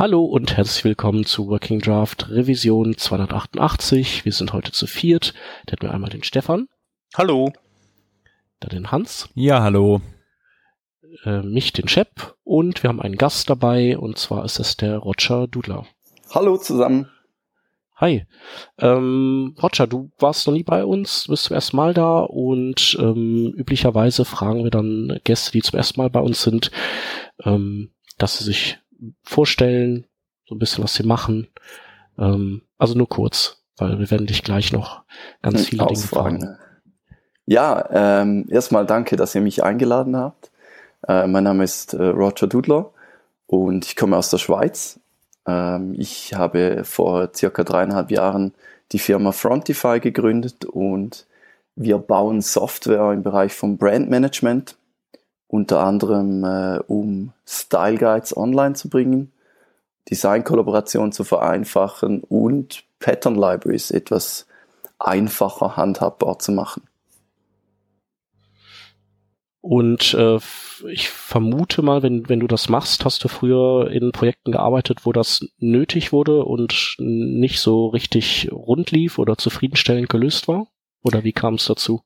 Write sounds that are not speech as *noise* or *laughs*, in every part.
Hallo und herzlich willkommen zu Working Draft Revision 288. Wir sind heute zu viert. Da hätten wir einmal den Stefan. Hallo. Dann den Hans. Ja, hallo. Äh, mich, den Chef. Und wir haben einen Gast dabei und zwar ist es der Roger Dudler. Hallo zusammen. Hi. Ähm, Roger, du warst noch nie bei uns, bist zum ersten Mal da und ähm, üblicherweise fragen wir dann Gäste, die zum ersten Mal bei uns sind, ähm, dass sie sich vorstellen, so ein bisschen was sie machen. Ähm, also nur kurz, weil wir werden dich gleich noch ganz viele Dinge fragen. Ja, ähm, erstmal danke, dass ihr mich eingeladen habt. Äh, mein Name ist äh, Roger Dudler und ich komme aus der Schweiz. Ähm, ich habe vor circa dreieinhalb Jahren die Firma Frontify gegründet und wir bauen Software im Bereich von Brandmanagement unter anderem äh, um Style Guides online zu bringen, Designkollaboration zu vereinfachen und Pattern Libraries etwas einfacher handhabbar zu machen. Und äh, ich vermute mal, wenn, wenn du das machst, hast du früher in Projekten gearbeitet, wo das nötig wurde und nicht so richtig rund lief oder zufriedenstellend gelöst war? Oder wie kam es dazu?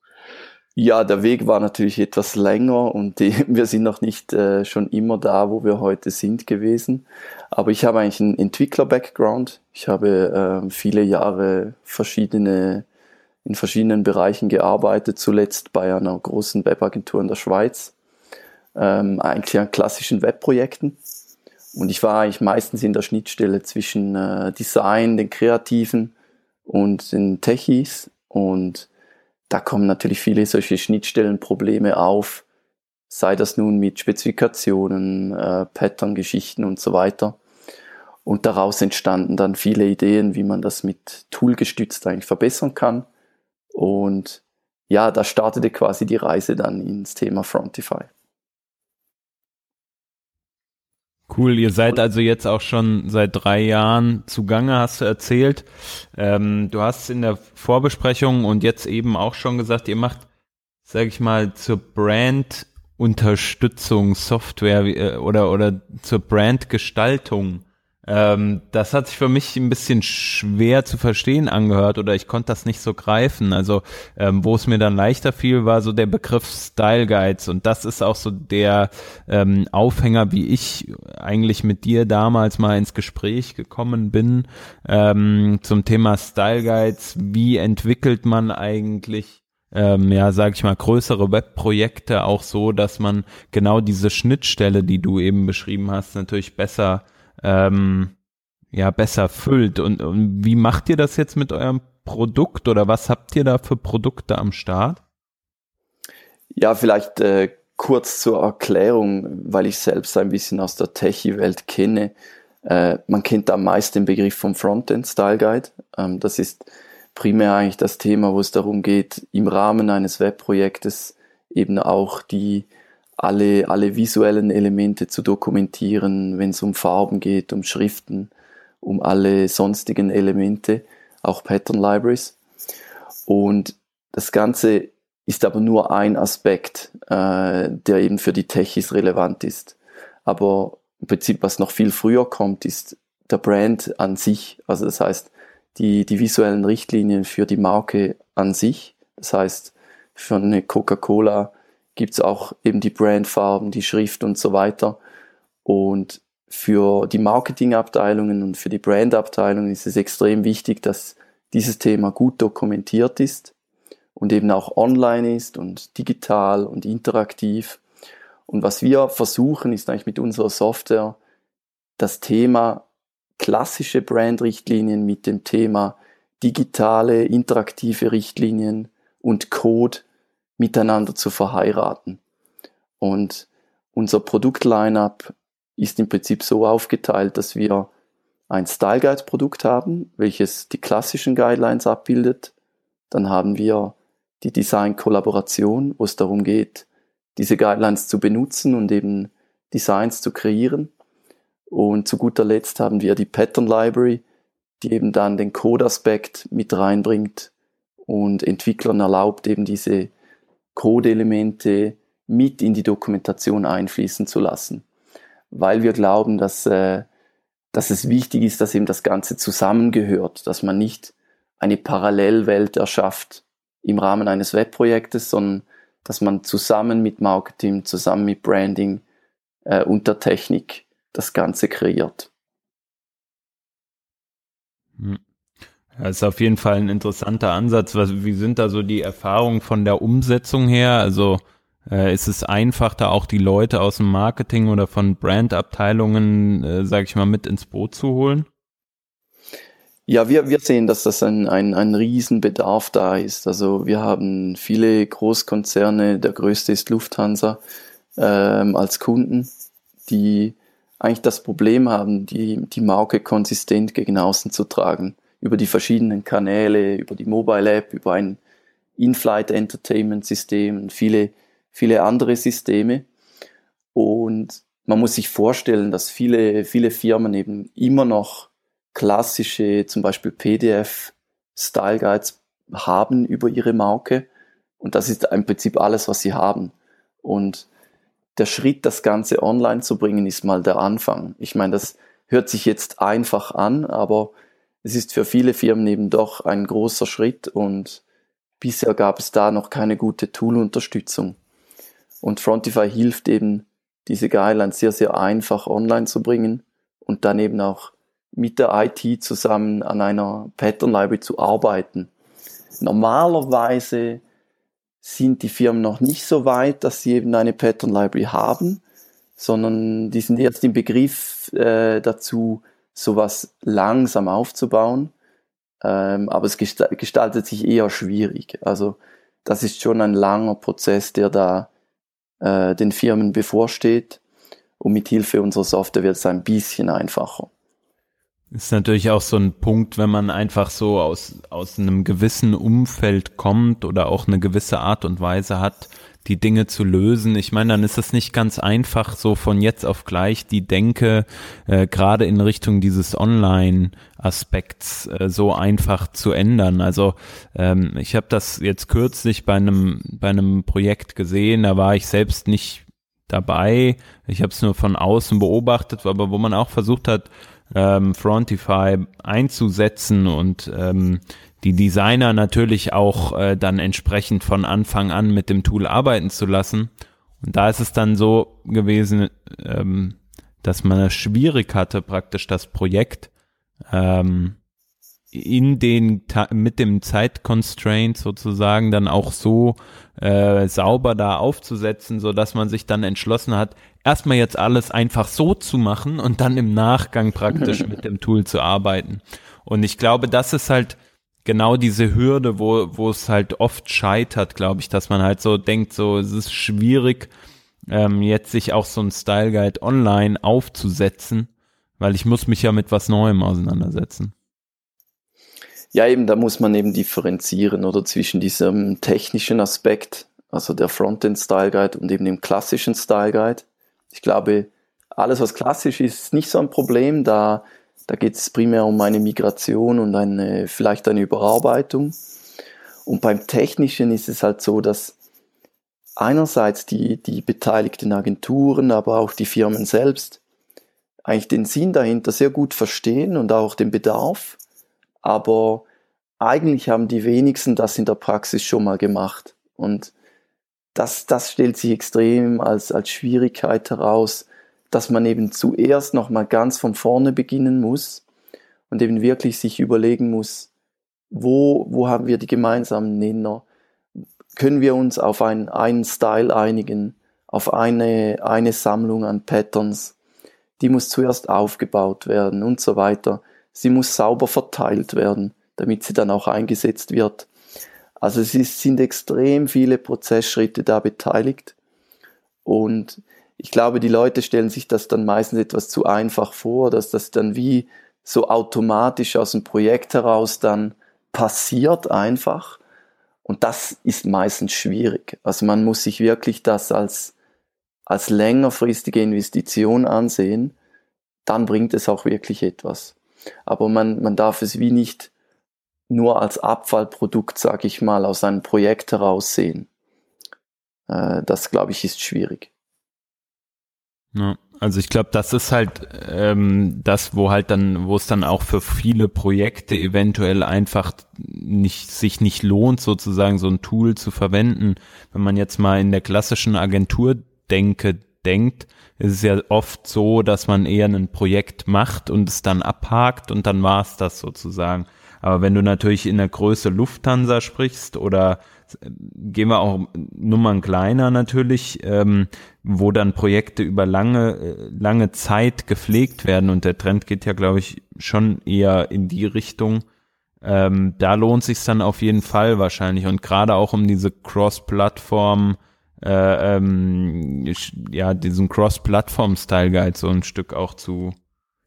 Ja, der Weg war natürlich etwas länger und die, *laughs* wir sind noch nicht äh, schon immer da, wo wir heute sind gewesen. Aber ich habe eigentlich einen Entwickler-Background. Ich habe äh, viele Jahre verschiedene, in verschiedenen Bereichen gearbeitet, zuletzt bei einer großen Webagentur in der Schweiz. Ähm, eigentlich an klassischen Webprojekten. Und ich war eigentlich meistens in der Schnittstelle zwischen äh, Design, den Kreativen und den Techies und da kommen natürlich viele solche Schnittstellenprobleme auf, sei das nun mit Spezifikationen, äh, Pattern-Geschichten und so weiter. Und daraus entstanden dann viele Ideen, wie man das mit Tool gestützt eigentlich verbessern kann. Und ja, da startete quasi die Reise dann ins Thema Frontify. Cool, ihr seid also jetzt auch schon seit drei Jahren zugange, hast du erzählt. Ähm, du hast in der Vorbesprechung und jetzt eben auch schon gesagt, ihr macht, sag ich mal, zur Brand Unterstützung Software äh, oder oder zur Brandgestaltung ähm, das hat sich für mich ein bisschen schwer zu verstehen angehört oder ich konnte das nicht so greifen. Also ähm, wo es mir dann leichter fiel, war so der Begriff Style Guides und das ist auch so der ähm, Aufhänger, wie ich eigentlich mit dir damals mal ins Gespräch gekommen bin ähm, zum Thema Style Guides. Wie entwickelt man eigentlich ähm, ja, sag ich mal, größere Webprojekte auch so, dass man genau diese Schnittstelle, die du eben beschrieben hast, natürlich besser ähm, ja besser füllt. Und, und wie macht ihr das jetzt mit eurem Produkt oder was habt ihr da für Produkte am Start? Ja, vielleicht äh, kurz zur Erklärung, weil ich selbst ein bisschen aus der Techie-Welt kenne. Äh, man kennt am meisten den Begriff vom Frontend Style Guide. Ähm, das ist primär eigentlich das Thema, wo es darum geht, im Rahmen eines Webprojektes eben auch die alle, alle visuellen Elemente zu dokumentieren, wenn es um Farben geht, um Schriften, um alle sonstigen Elemente, auch Pattern Libraries. Und das Ganze ist aber nur ein Aspekt, äh, der eben für die Techies relevant ist. Aber im Prinzip, was noch viel früher kommt, ist der Brand an sich. Also das heißt, die, die visuellen Richtlinien für die Marke an sich. Das heißt, für eine Coca-Cola gibt's auch eben die Brandfarben, die Schrift und so weiter. Und für die Marketingabteilungen und für die Brandabteilungen ist es extrem wichtig, dass dieses Thema gut dokumentiert ist und eben auch online ist und digital und interaktiv. Und was wir versuchen, ist eigentlich mit unserer Software das Thema klassische Brandrichtlinien mit dem Thema digitale, interaktive Richtlinien und Code miteinander zu verheiraten. Und unser Produktlineup ist im Prinzip so aufgeteilt, dass wir ein Style Guide Produkt haben, welches die klassischen Guidelines abbildet. Dann haben wir die Design Kollaboration, wo es darum geht, diese Guidelines zu benutzen und eben Designs zu kreieren. Und zu guter Letzt haben wir die Pattern Library, die eben dann den Code-Aspekt mit reinbringt und Entwicklern erlaubt, eben diese Code-Elemente mit in die Dokumentation einfließen zu lassen, weil wir glauben, dass äh, dass es wichtig ist, dass eben das Ganze zusammengehört, dass man nicht eine Parallelwelt erschafft im Rahmen eines Webprojektes, sondern dass man zusammen mit Marketing, zusammen mit Branding äh, und der Technik das Ganze kreiert. Hm. Das ist auf jeden Fall ein interessanter Ansatz. Was, wie sind da so die Erfahrungen von der Umsetzung her? Also äh, ist es einfach, da auch die Leute aus dem Marketing oder von Brandabteilungen, äh, sage ich mal, mit ins Boot zu holen? Ja, wir, wir sehen, dass das ein, ein, ein Riesenbedarf da ist. Also wir haben viele Großkonzerne, der größte ist Lufthansa, ähm, als Kunden, die eigentlich das Problem haben, die, die Marke konsistent gegen außen zu tragen. Über die verschiedenen Kanäle, über die Mobile App, über ein In-Flight Entertainment System und viele, viele andere Systeme. Und man muss sich vorstellen, dass viele, viele Firmen eben immer noch klassische, zum Beispiel PDF Style Guides haben über ihre Marke. Und das ist im Prinzip alles, was sie haben. Und der Schritt, das Ganze online zu bringen, ist mal der Anfang. Ich meine, das hört sich jetzt einfach an, aber es ist für viele Firmen eben doch ein großer Schritt und bisher gab es da noch keine gute Tool-Unterstützung. Und Frontify hilft eben, diese Guidelines sehr, sehr einfach online zu bringen und dann eben auch mit der IT zusammen an einer Pattern Library zu arbeiten. Normalerweise sind die Firmen noch nicht so weit, dass sie eben eine Pattern Library haben, sondern die sind erst im Begriff äh, dazu, sowas langsam aufzubauen. Ähm, aber es gestaltet sich eher schwierig. Also das ist schon ein langer Prozess, der da äh, den Firmen bevorsteht. Und mit Hilfe unserer Software wird es ein bisschen einfacher. Ist natürlich auch so ein Punkt, wenn man einfach so aus, aus einem gewissen Umfeld kommt oder auch eine gewisse Art und Weise hat, die Dinge zu lösen. Ich meine, dann ist es nicht ganz einfach, so von jetzt auf gleich die Denke äh, gerade in Richtung dieses Online-Aspekts äh, so einfach zu ändern. Also ähm, ich habe das jetzt kürzlich bei einem bei einem Projekt gesehen, da war ich selbst nicht dabei. Ich habe es nur von außen beobachtet, aber wo man auch versucht hat, ähm, Frontify einzusetzen und ähm, die Designer natürlich auch äh, dann entsprechend von Anfang an mit dem Tool arbeiten zu lassen. Und da ist es dann so gewesen, ähm, dass man es schwierig hatte, praktisch das Projekt ähm, in den mit dem Zeitconstraint sozusagen dann auch so äh, sauber da aufzusetzen, so dass man sich dann entschlossen hat, erstmal jetzt alles einfach so zu machen und dann im Nachgang praktisch *laughs* mit dem Tool zu arbeiten. Und ich glaube, das ist halt genau diese Hürde, wo wo es halt oft scheitert, glaube ich, dass man halt so denkt, so es ist schwierig ähm, jetzt sich auch so ein Style Guide online aufzusetzen, weil ich muss mich ja mit was Neuem auseinandersetzen. Ja, eben, da muss man eben differenzieren oder zwischen diesem technischen Aspekt, also der Frontend Style Guide und eben dem klassischen Style Guide. Ich glaube, alles, was klassisch ist, ist nicht so ein Problem, da, da geht es primär um eine Migration und eine, vielleicht eine Überarbeitung. Und beim Technischen ist es halt so, dass einerseits die, die beteiligten Agenturen, aber auch die Firmen selbst eigentlich den Sinn dahinter sehr gut verstehen und auch den Bedarf aber eigentlich haben die wenigsten das in der Praxis schon mal gemacht. Und das, das stellt sich extrem als, als Schwierigkeit heraus, dass man eben zuerst nochmal ganz von vorne beginnen muss und eben wirklich sich überlegen muss, wo, wo haben wir die gemeinsamen Nenner? Können wir uns auf einen, einen Style einigen, auf eine, eine Sammlung an Patterns? Die muss zuerst aufgebaut werden und so weiter sie muss sauber verteilt werden, damit sie dann auch eingesetzt wird. Also es ist, sind extrem viele Prozessschritte da beteiligt und ich glaube, die Leute stellen sich das dann meistens etwas zu einfach vor, dass das dann wie so automatisch aus dem Projekt heraus dann passiert einfach. Und das ist meistens schwierig. Also man muss sich wirklich das als, als längerfristige Investition ansehen. Dann bringt es auch wirklich etwas aber man, man darf es wie nicht nur als Abfallprodukt, sag ich mal, aus einem Projekt heraus sehen. Äh, das, glaube ich, ist schwierig. Ja, Also ich glaube, das ist halt ähm, das, wo halt dann, wo es dann auch für viele Projekte eventuell einfach nicht sich nicht lohnt, sozusagen so ein Tool zu verwenden. Wenn man jetzt mal in der klassischen Agenturdenke denkt, ist es ja oft so, dass man eher ein Projekt macht und es dann abhakt und dann war es das sozusagen. Aber wenn du natürlich in der Größe Lufthansa sprichst oder gehen wir auch Nummern kleiner natürlich, ähm, wo dann Projekte über lange, äh, lange Zeit gepflegt werden und der Trend geht ja, glaube ich, schon eher in die Richtung. Ähm, da lohnt sich dann auf jeden Fall wahrscheinlich und gerade auch um diese Cross-Plattform, äh, ähm, ja, diesen Cross-Plattform-Style-Guide so ein Stück auch zu,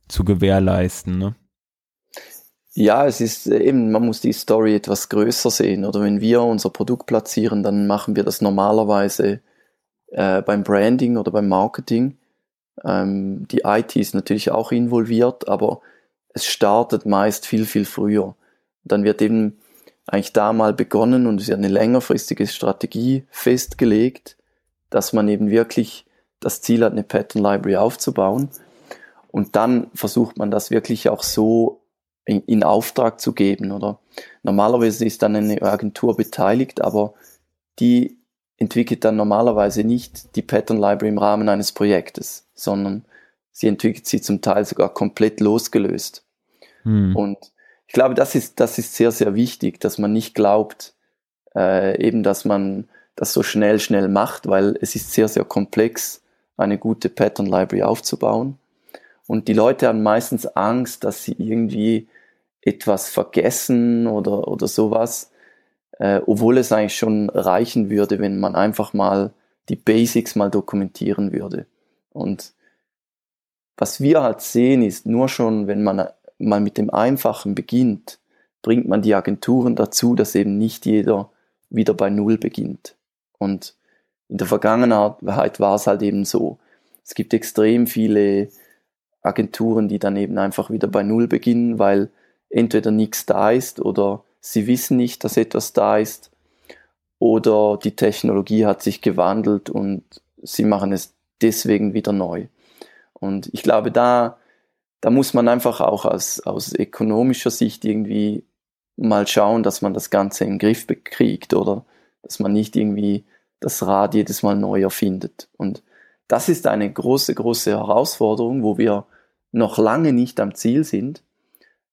zu gewährleisten, ne? Ja, es ist äh, eben, man muss die Story etwas größer sehen. Oder wenn wir unser Produkt platzieren, dann machen wir das normalerweise äh, beim Branding oder beim Marketing. Ähm, die IT ist natürlich auch involviert, aber es startet meist viel, viel früher. Dann wird eben eigentlich da mal begonnen und es ja eine längerfristige Strategie festgelegt, dass man eben wirklich das Ziel hat, eine Pattern Library aufzubauen. Und dann versucht man das wirklich auch so in, in Auftrag zu geben, oder? Normalerweise ist dann eine Agentur beteiligt, aber die entwickelt dann normalerweise nicht die Pattern Library im Rahmen eines Projektes, sondern sie entwickelt sie zum Teil sogar komplett losgelöst. Hm. Und ich glaube, das ist, das ist sehr, sehr wichtig, dass man nicht glaubt, äh, eben, dass man das so schnell, schnell macht, weil es ist sehr, sehr komplex, eine gute Pattern Library aufzubauen. Und die Leute haben meistens Angst, dass sie irgendwie etwas vergessen oder, oder sowas, äh, obwohl es eigentlich schon reichen würde, wenn man einfach mal die Basics mal dokumentieren würde. Und was wir halt sehen, ist nur schon, wenn man mal mit dem Einfachen beginnt, bringt man die Agenturen dazu, dass eben nicht jeder wieder bei Null beginnt. Und in der Vergangenheit war es halt eben so. Es gibt extrem viele Agenturen, die dann eben einfach wieder bei Null beginnen, weil entweder nichts da ist oder sie wissen nicht, dass etwas da ist oder die Technologie hat sich gewandelt und sie machen es deswegen wieder neu. Und ich glaube, da, da muss man einfach auch aus, aus ökonomischer Sicht irgendwie mal schauen, dass man das Ganze im Griff bekriegt oder dass man nicht irgendwie das Rad jedes Mal neu erfindet. Und das ist eine große, große Herausforderung, wo wir noch lange nicht am Ziel sind.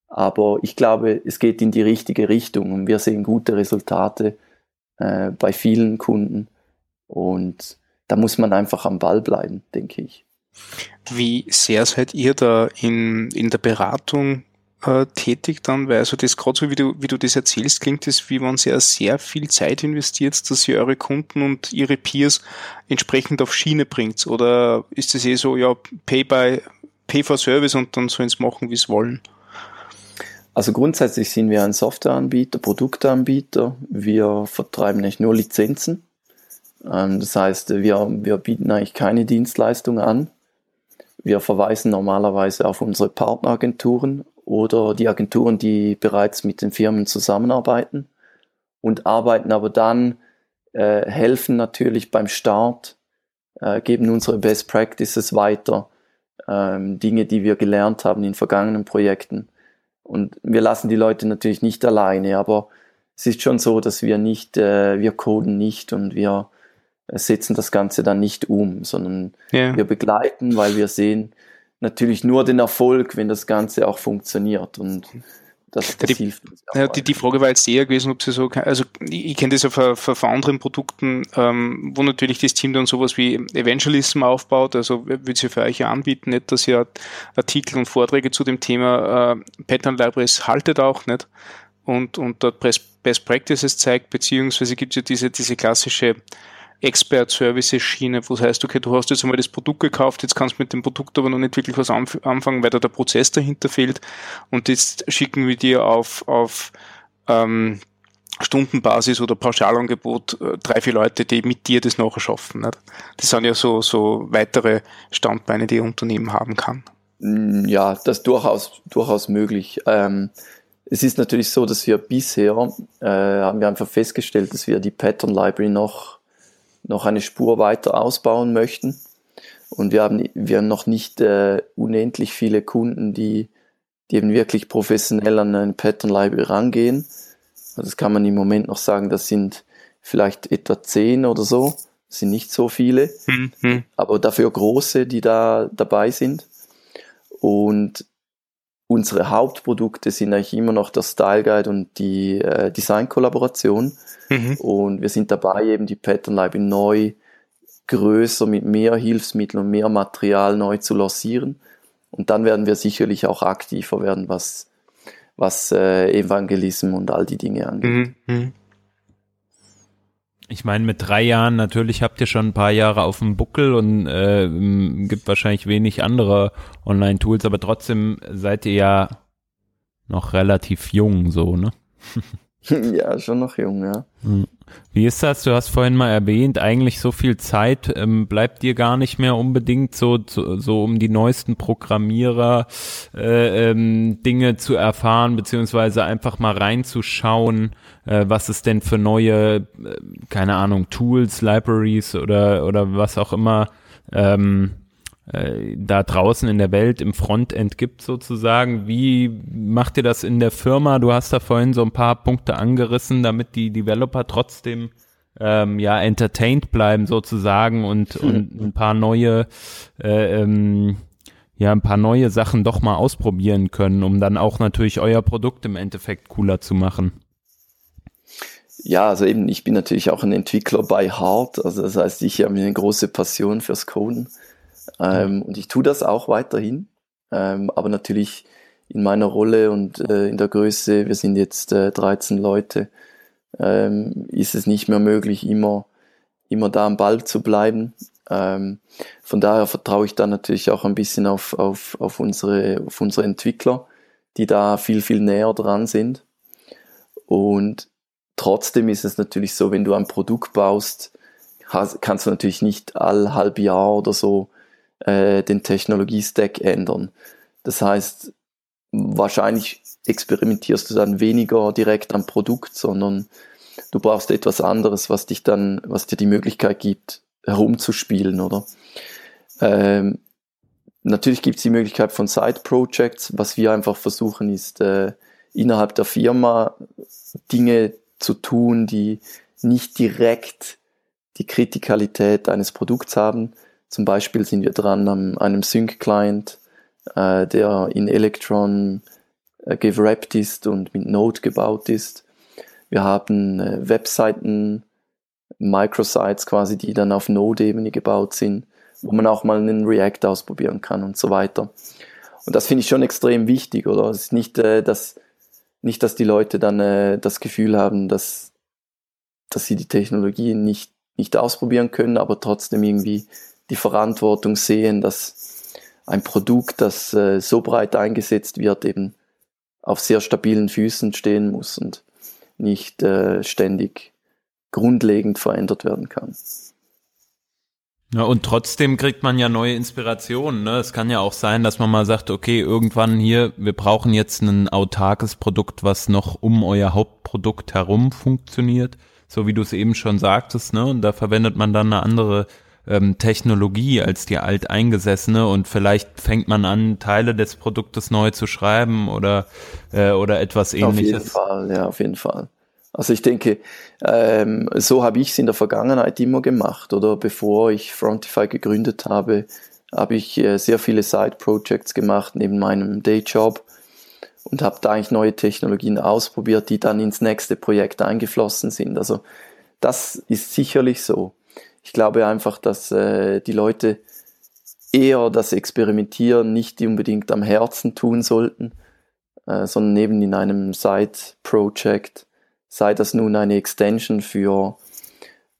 Aber ich glaube, es geht in die richtige Richtung und wir sehen gute Resultate äh, bei vielen Kunden. Und da muss man einfach am Ball bleiben, denke ich. Wie sehr seid ihr da in, in der Beratung äh, tätig dann? Weil also das gerade so, wie du, wie du das erzählst, klingt es, wie man sehr, sehr viel Zeit investiert, dass ihr eure Kunden und ihre Peers entsprechend auf Schiene bringt. Oder ist es eh so, ja, Pay by, Pay for Service und dann sollen sie machen, wie sie wollen? Also grundsätzlich sind wir ein Softwareanbieter, Produkteanbieter. Wir vertreiben nicht nur Lizenzen. Ähm, das heißt, wir, wir bieten eigentlich keine Dienstleistung an. Wir verweisen normalerweise auf unsere Partneragenturen oder die Agenturen, die bereits mit den Firmen zusammenarbeiten und arbeiten aber dann, äh, helfen natürlich beim Start, äh, geben unsere Best Practices weiter, ähm, Dinge, die wir gelernt haben in vergangenen Projekten und wir lassen die Leute natürlich nicht alleine, aber es ist schon so, dass wir nicht, äh, wir coden nicht und wir setzen das Ganze dann nicht um, sondern yeah. wir begleiten, weil wir sehen natürlich nur den Erfolg, wenn das Ganze auch funktioniert und das, das die, hilft. Ja, die, die Frage war jetzt eher gewesen, ob sie so, also ich, kenne das ja von, von, von anderen Produkten, ähm, wo natürlich das Team dann sowas wie Evangelism aufbaut, also würde sie für euch ja anbieten, nicht, dass ihr Artikel und Vorträge zu dem Thema äh, Pattern Libraries haltet auch, nicht? Und, und dort Best Practices zeigt, beziehungsweise gibt es ja diese, diese klassische Expert-Services-Schiene, wo es heißt, okay, du hast jetzt einmal das Produkt gekauft, jetzt kannst du mit dem Produkt aber noch nicht wirklich was anfangen, weil da der Prozess dahinter fehlt. Und jetzt schicken wir dir auf, auf ähm, Stundenbasis oder Pauschalangebot äh, drei, vier Leute, die mit dir das nachher schaffen. Nicht? Das sind ja so, so weitere Standbeine, die ein Unternehmen haben kann. Mm, ja, das ist durchaus, durchaus möglich. Ähm, es ist natürlich so, dass wir bisher, äh, haben wir einfach festgestellt, dass wir die Pattern Library noch noch eine Spur weiter ausbauen möchten. Und wir haben, wir haben noch nicht äh, unendlich viele Kunden, die, die eben wirklich professionell an ein Pattern Library rangehen. Also das kann man im Moment noch sagen, das sind vielleicht etwa zehn oder so. Das sind nicht so viele, mhm. aber dafür große, die da dabei sind. Und unsere Hauptprodukte sind eigentlich immer noch der Style Guide und die äh, Design-Kollaboration. Mhm. Und wir sind dabei, eben die Pattern Library neu, größer, mit mehr Hilfsmitteln und mehr Material neu zu lancieren. Und dann werden wir sicherlich auch aktiver werden, was, was äh, Evangelism und all die Dinge angeht. Mhm. Ich meine, mit drei Jahren natürlich habt ihr schon ein paar Jahre auf dem Buckel und äh, gibt wahrscheinlich wenig andere Online-Tools, aber trotzdem seid ihr ja noch relativ jung, so, ne? *laughs* ja, schon noch jung, ja. Hm. Wie ist das? Du hast vorhin mal erwähnt, eigentlich so viel Zeit ähm, bleibt dir gar nicht mehr unbedingt so, so, so um die neuesten Programmierer äh, ähm, Dinge zu erfahren, beziehungsweise einfach mal reinzuschauen, äh, was es denn für neue, äh, keine Ahnung, Tools, Libraries oder, oder was auch immer ähm, äh, da draußen in der Welt im Frontend gibt sozusagen. Wie macht ihr das in der Firma? Du hast da vorhin so ein paar Punkte angerissen, damit die Developer trotzdem ähm, ja entertained bleiben sozusagen und, hm. und ein paar neue äh, ähm, ja ein paar neue Sachen doch mal ausprobieren können, um dann auch natürlich euer Produkt im Endeffekt cooler zu machen. Ja, also eben, ich bin natürlich auch ein Entwickler bei Hard, also das heißt, ich habe eine große Passion fürs Coden. Ähm, und ich tue das auch weiterhin, ähm, aber natürlich in meiner Rolle und äh, in der Größe, wir sind jetzt äh, 13 Leute, ähm, ist es nicht mehr möglich, immer, immer da am Ball zu bleiben. Ähm, von daher vertraue ich da natürlich auch ein bisschen auf, auf, auf, unsere, auf unsere Entwickler, die da viel, viel näher dran sind. Und trotzdem ist es natürlich so, wenn du ein Produkt baust, hast, kannst du natürlich nicht all halb Jahr oder so äh, den Technologiestack ändern. Das heißt, wahrscheinlich experimentierst du dann weniger direkt am Produkt, sondern du brauchst etwas anderes, was dich dann, was dir die Möglichkeit gibt, herumzuspielen, oder? Ähm, natürlich gibt es die Möglichkeit von Side Projects. Was wir einfach versuchen, ist äh, innerhalb der Firma Dinge zu tun, die nicht direkt die Kritikalität eines Produkts haben, zum Beispiel sind wir dran an einem Sync-Client, äh, der in Electron äh, gewrappt ist und mit Node gebaut ist. Wir haben äh, Webseiten, Microsites quasi, die dann auf Node-Ebene gebaut sind, wo man auch mal einen React ausprobieren kann und so weiter. Und das finde ich schon extrem wichtig, oder? Es ist nicht, äh, dass, nicht, dass die Leute dann äh, das Gefühl haben, dass, dass sie die Technologie nicht, nicht ausprobieren können, aber trotzdem irgendwie die Verantwortung sehen, dass ein Produkt, das äh, so breit eingesetzt wird, eben auf sehr stabilen Füßen stehen muss und nicht äh, ständig grundlegend verändert werden kann. Ja, und trotzdem kriegt man ja neue Inspirationen. Ne? Es kann ja auch sein, dass man mal sagt, okay, irgendwann hier, wir brauchen jetzt ein autarkes Produkt, was noch um euer Hauptprodukt herum funktioniert, so wie du es eben schon sagtest. Ne? Und da verwendet man dann eine andere ähm, Technologie als die alteingesessene und vielleicht fängt man an, Teile des Produktes neu zu schreiben oder, äh, oder etwas ähnliches. Auf jeden Fall, ja, auf jeden Fall. Also ich denke, ähm, so habe ich es in der Vergangenheit immer gemacht, oder bevor ich Frontify gegründet habe, habe ich äh, sehr viele Side-Projects gemacht neben meinem Dayjob und habe da eigentlich neue Technologien ausprobiert, die dann ins nächste Projekt eingeflossen sind. Also das ist sicherlich so. Ich glaube einfach, dass äh, die Leute eher das Experimentieren nicht unbedingt am Herzen tun sollten, äh, sondern eben in einem Side-Project, sei das nun eine Extension für,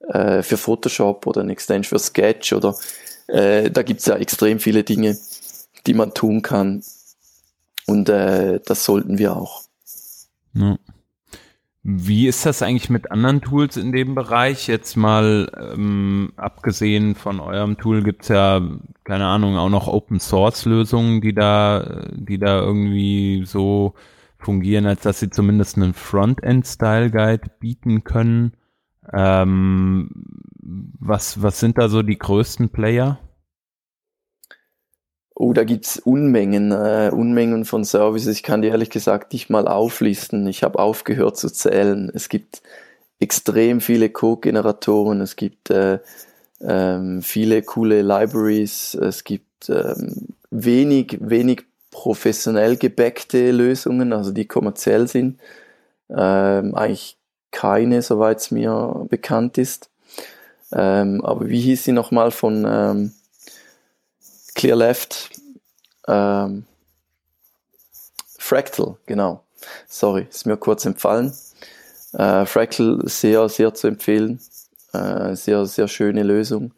äh, für Photoshop oder eine Extension für Sketch oder äh, da gibt es ja extrem viele Dinge, die man tun kann. Und äh, das sollten wir auch. Ja. Wie ist das eigentlich mit anderen Tools in dem Bereich? Jetzt mal ähm, abgesehen von eurem Tool gibt's ja, keine Ahnung, auch noch Open Source Lösungen, die da, die da irgendwie so fungieren, als dass sie zumindest einen Frontend-Style Guide bieten können. Ähm, was, was sind da so die größten Player? Oh, da gibt's Unmengen, äh, Unmengen von Services. Ich kann die ehrlich gesagt nicht mal auflisten. Ich habe aufgehört zu zählen. Es gibt extrem viele Code-Generatoren, es gibt äh, ähm, viele coole Libraries, es gibt ähm, wenig, wenig professionell gebackte Lösungen, also die kommerziell sind. Ähm, eigentlich keine, soweit es mir bekannt ist. Ähm, aber wie hieß sie nochmal von ähm, Clear Left. Ähm, Fractal, genau. Sorry, ist mir kurz entfallen. Äh, Fractal sehr, sehr zu empfehlen. Äh, sehr, sehr schöne Lösung.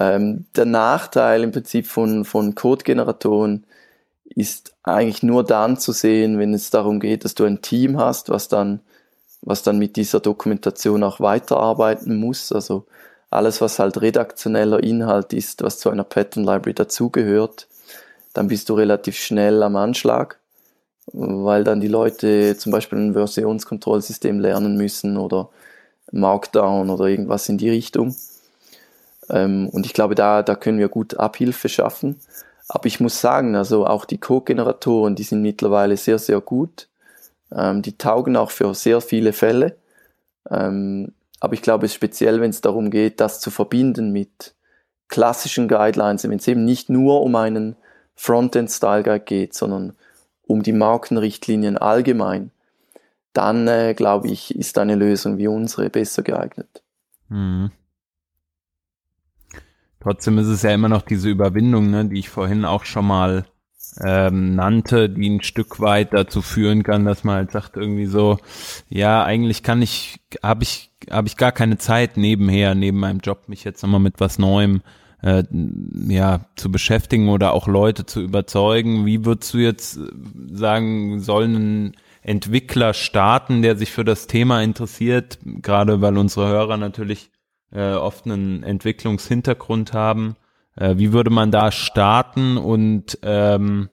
Ähm, der Nachteil im Prinzip von, von Code-Generatoren ist eigentlich nur dann zu sehen, wenn es darum geht, dass du ein Team hast, was dann, was dann mit dieser Dokumentation auch weiterarbeiten muss. Also alles, was halt redaktioneller Inhalt ist, was zu einer Pattern Library dazugehört, dann bist du relativ schnell am Anschlag, weil dann die Leute zum Beispiel ein Versionskontrollsystem lernen müssen oder Markdown oder irgendwas in die Richtung. Ähm, und ich glaube, da, da können wir gut Abhilfe schaffen. Aber ich muss sagen, also auch die Code-Generatoren, die sind mittlerweile sehr, sehr gut. Ähm, die taugen auch für sehr viele Fälle. Ähm, aber ich glaube, speziell, wenn es darum geht, das zu verbinden mit klassischen Guidelines, wenn es eben nicht nur um einen Frontend-Style Guide geht, sondern um die Markenrichtlinien allgemein, dann äh, glaube ich, ist eine Lösung wie unsere besser geeignet. Mhm. Trotzdem ist es ja immer noch diese Überwindung, ne, die ich vorhin auch schon mal ähm, nannte, die ein Stück weit dazu führen kann, dass man halt sagt irgendwie so, ja, eigentlich kann ich, habe ich, habe ich gar keine Zeit nebenher, neben meinem Job, mich jetzt nochmal mit was Neuem äh, ja, zu beschäftigen oder auch Leute zu überzeugen. Wie würdest du jetzt sagen, sollen Entwickler starten, der sich für das Thema interessiert, gerade weil unsere Hörer natürlich äh, oft einen Entwicklungshintergrund haben? Äh, wie würde man da starten und ähm,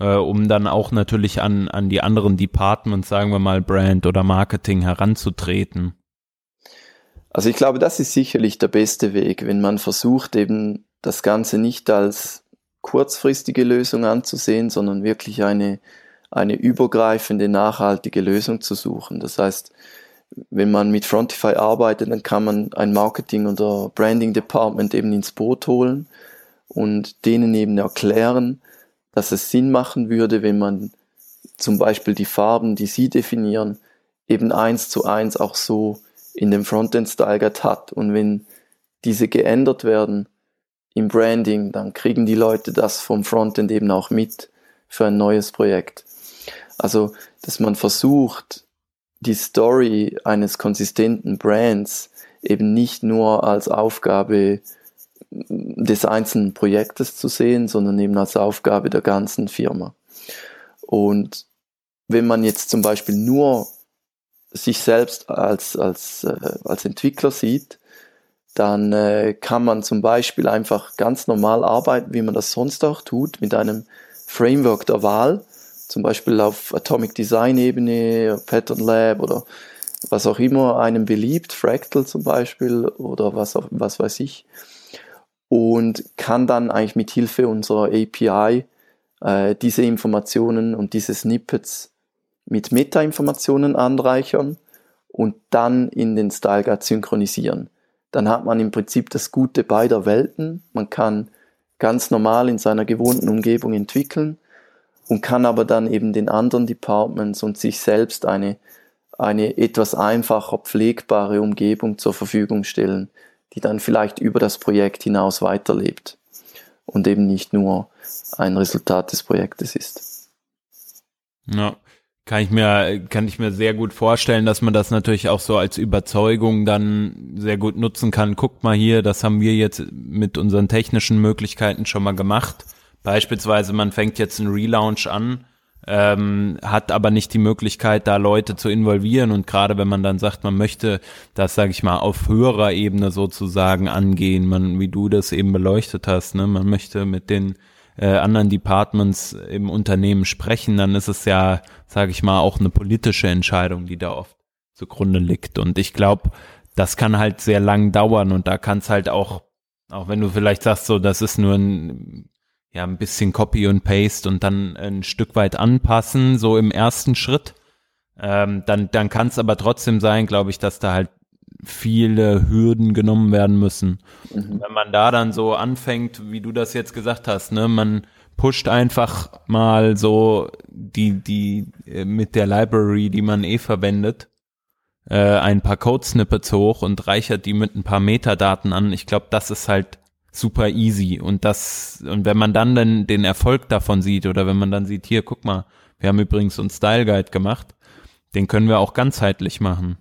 äh, um dann auch natürlich an, an die anderen Departments, sagen wir mal Brand oder Marketing heranzutreten? Also ich glaube, das ist sicherlich der beste Weg, wenn man versucht, eben das Ganze nicht als kurzfristige Lösung anzusehen, sondern wirklich eine, eine übergreifende, nachhaltige Lösung zu suchen. Das heißt, wenn man mit Frontify arbeitet, dann kann man ein Marketing- oder Branding-Department eben ins Boot holen und denen eben erklären, dass es Sinn machen würde, wenn man zum Beispiel die Farben, die sie definieren, eben eins zu eins auch so in dem Frontend-Style Guide hat. Und wenn diese geändert werden im Branding, dann kriegen die Leute das vom Frontend eben auch mit für ein neues Projekt. Also, dass man versucht, die Story eines konsistenten Brands eben nicht nur als Aufgabe des einzelnen Projektes zu sehen, sondern eben als Aufgabe der ganzen Firma. Und wenn man jetzt zum Beispiel nur sich selbst als, als, äh, als Entwickler sieht, dann äh, kann man zum Beispiel einfach ganz normal arbeiten, wie man das sonst auch tut, mit einem Framework der Wahl zum Beispiel auf Atomic Design Ebene, Pattern Lab oder was auch immer einem beliebt, Fractal zum Beispiel oder was, auch, was weiß ich. Und kann dann eigentlich mit Hilfe unserer API äh, diese Informationen und diese Snippets mit Meta-Informationen anreichern und dann in den Style Guide synchronisieren. Dann hat man im Prinzip das Gute beider Welten. Man kann ganz normal in seiner gewohnten Umgebung entwickeln und kann aber dann eben den anderen Departments und sich selbst eine, eine etwas einfacher pflegbare Umgebung zur Verfügung stellen, die dann vielleicht über das Projekt hinaus weiterlebt und eben nicht nur ein Resultat des Projektes ist. Ja, kann ich mir, kann ich mir sehr gut vorstellen, dass man das natürlich auch so als Überzeugung dann sehr gut nutzen kann. Guckt mal hier, das haben wir jetzt mit unseren technischen Möglichkeiten schon mal gemacht. Beispielsweise, man fängt jetzt einen Relaunch an, ähm, hat aber nicht die Möglichkeit, da Leute zu involvieren. Und gerade wenn man dann sagt, man möchte das, sage ich mal, auf höherer Ebene sozusagen angehen, man, wie du das eben beleuchtet hast, ne, man möchte mit den äh, anderen Departments im Unternehmen sprechen, dann ist es ja, sage ich mal, auch eine politische Entscheidung, die da oft zugrunde liegt. Und ich glaube, das kann halt sehr lang dauern und da kann es halt auch, auch wenn du vielleicht sagst, so, das ist nur ein ja ein bisschen Copy und Paste und dann ein Stück weit anpassen, so im ersten Schritt. Ähm, dann dann kann es aber trotzdem sein, glaube ich, dass da halt viele Hürden genommen werden müssen. Mhm. Wenn man da dann so anfängt, wie du das jetzt gesagt hast, ne, man pusht einfach mal so die, die äh, mit der Library, die man eh verwendet, äh, ein paar Code-Snippets hoch und reichert die mit ein paar Metadaten an. Ich glaube, das ist halt super easy. Und das, und wenn man dann den, den Erfolg davon sieht, oder wenn man dann sieht, hier, guck mal, wir haben übrigens einen Style Guide gemacht, den können wir auch ganzheitlich machen.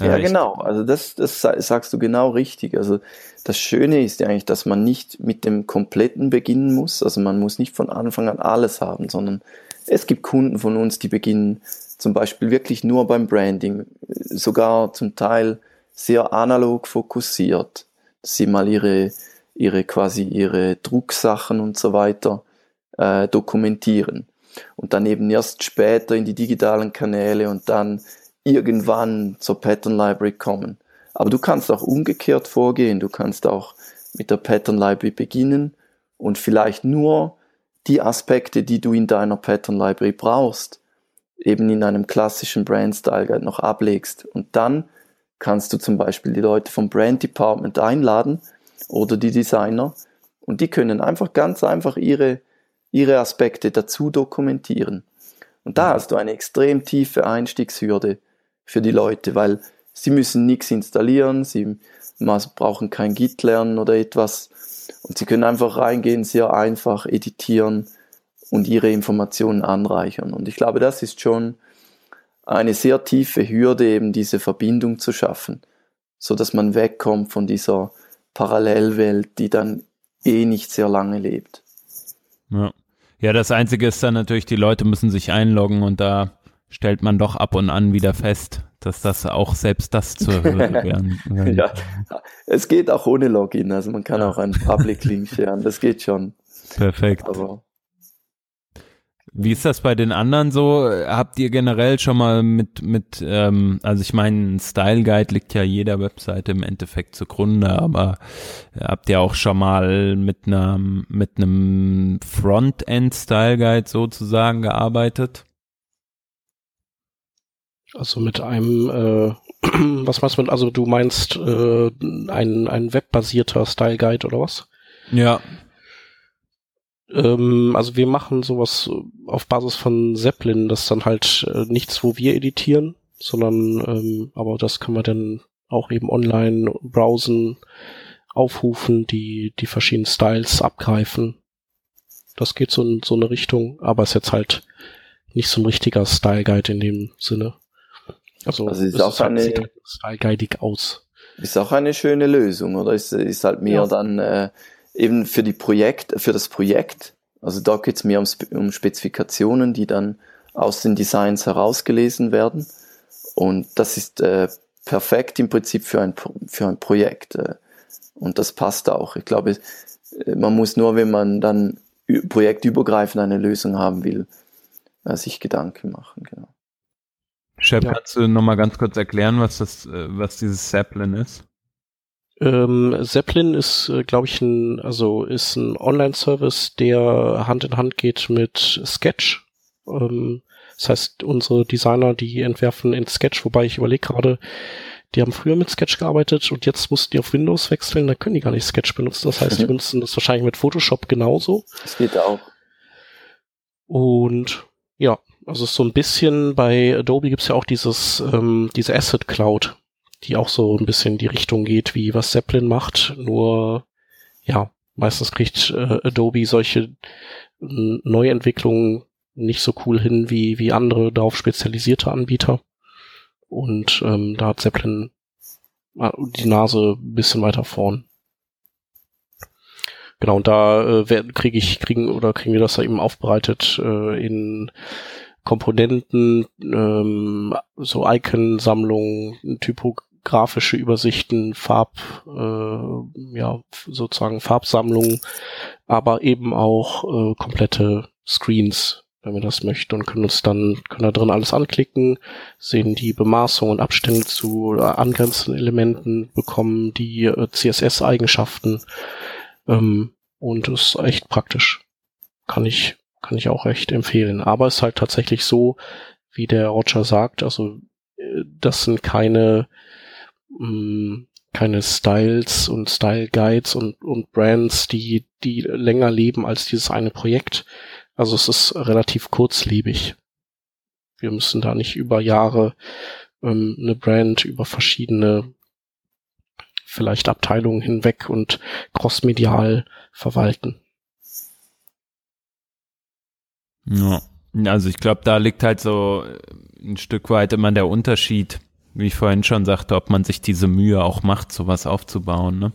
Ja, ja genau. Also das, das sagst du genau richtig. Also das Schöne ist ja eigentlich, dass man nicht mit dem Kompletten beginnen muss. Also man muss nicht von Anfang an alles haben, sondern es gibt Kunden von uns, die beginnen zum Beispiel wirklich nur beim Branding, sogar zum Teil sehr analog fokussiert, dass sie mal ihre, ihre quasi ihre Drucksachen und so weiter äh, dokumentieren und dann eben erst später in die digitalen Kanäle und dann irgendwann zur Pattern Library kommen. Aber du kannst auch umgekehrt vorgehen. Du kannst auch mit der Pattern Library beginnen und vielleicht nur die Aspekte, die du in deiner Pattern Library brauchst, eben in einem klassischen Brand Style Guide noch ablegst. Und dann kannst du zum Beispiel die Leute vom Brand Department einladen oder die Designer und die können einfach ganz einfach ihre, ihre Aspekte dazu dokumentieren. Und da hast du eine extrem tiefe Einstiegshürde für die Leute, weil sie müssen nichts installieren, sie brauchen kein Git lernen oder etwas und sie können einfach reingehen, sehr einfach editieren und ihre Informationen anreichern. Und ich glaube, das ist schon eine sehr tiefe Hürde, eben diese Verbindung zu schaffen, so dass man wegkommt von dieser Parallelwelt, die dann eh nicht sehr lange lebt. Ja. Ja, das Einzige ist dann natürlich, die Leute müssen sich einloggen und da stellt man doch ab und an wieder fest, dass das auch selbst das zur Hürde werden. ja, es geht auch ohne Login, also man kann auch einen Public Link *laughs* scheren, das geht schon. Perfekt. Aber wie ist das bei den anderen so? Habt ihr generell schon mal mit, mit ähm, also ich meine, ein Style Guide liegt ja jeder Webseite im Endeffekt zugrunde, aber habt ihr auch schon mal mit einem mit einem Frontend Style Guide sozusagen gearbeitet? Also mit einem, äh, *clears throat* was meinst du mit, also du meinst äh, ein, ein webbasierter Style Guide oder was? Ja, ähm, also wir machen sowas auf Basis von Zeppelin, das ist dann halt äh, nichts, wo wir editieren, sondern ähm, aber das kann man dann auch eben online browsen, aufrufen, die die verschiedenen Styles abgreifen. Das geht so in so eine Richtung, aber ist jetzt halt nicht so ein richtiger Style Guide in dem Sinne. Also, also ist auch halt, eine, sieht halt Style Guidig aus. Ist auch eine schöne Lösung, oder ist, ist halt mehr ja. dann äh, eben für die Projekt, für das Projekt. Also da geht es mehr um, um Spezifikationen, die dann aus den Designs herausgelesen werden. Und das ist äh, perfekt im Prinzip für ein, für ein Projekt. Äh, und das passt auch. Ich glaube, äh, man muss nur, wenn man dann projektübergreifend eine Lösung haben will, äh, sich Gedanken machen. Genau. Chef, ja. kannst du nochmal ganz kurz erklären, was das, äh, was dieses Zeppelin ist? Ähm, Zeppelin ist, äh, glaube ich, ein, also ist ein Online-Service, der Hand in Hand geht mit Sketch. Ähm, das heißt, unsere Designer, die entwerfen in Sketch, wobei ich überlege gerade, die haben früher mit Sketch gearbeitet und jetzt mussten die auf Windows wechseln, da können die gar nicht Sketch benutzen. Das heißt, die *laughs* benutzen das wahrscheinlich mit Photoshop genauso. Das geht auch. Und ja, also so ein bisschen bei Adobe gibt's ja auch dieses, ähm, diese Asset Cloud die auch so ein bisschen in die Richtung geht, wie was Zeppelin macht. Nur, ja, meistens kriegt äh, Adobe solche Neuentwicklungen nicht so cool hin wie, wie andere darauf spezialisierte Anbieter. Und ähm, da hat Zeppelin äh, die Nase ein bisschen weiter vorn. Genau, und da äh, kriege ich, kriegen oder kriegen wir das da eben aufbereitet äh, in Komponenten, ähm, so Icon-Sammlungen, Typo grafische Übersichten, Farb, äh, ja, sozusagen Farbsammlungen, aber eben auch äh, komplette Screens, wenn wir das möchten und können uns dann, können da drin alles anklicken, sehen die Bemaßung und Abstände zu äh, angrenzenden Elementen, bekommen die äh, CSS-Eigenschaften ähm, und ist echt praktisch. kann ich, kann ich auch echt empfehlen. Aber es ist halt tatsächlich so, wie der Roger sagt, also äh, das sind keine, mh, mm, keine Styles und Style Guides und, und Brands, die, die länger leben als dieses eine Projekt. Also es ist relativ kurzlebig. Wir müssen da nicht über Jahre ähm, eine Brand über verschiedene vielleicht Abteilungen hinweg und crossmedial verwalten. Ja, also ich glaube, da liegt halt so ein Stück weit immer der Unterschied, wie ich vorhin schon sagte, ob man sich diese Mühe auch macht, sowas aufzubauen, ne?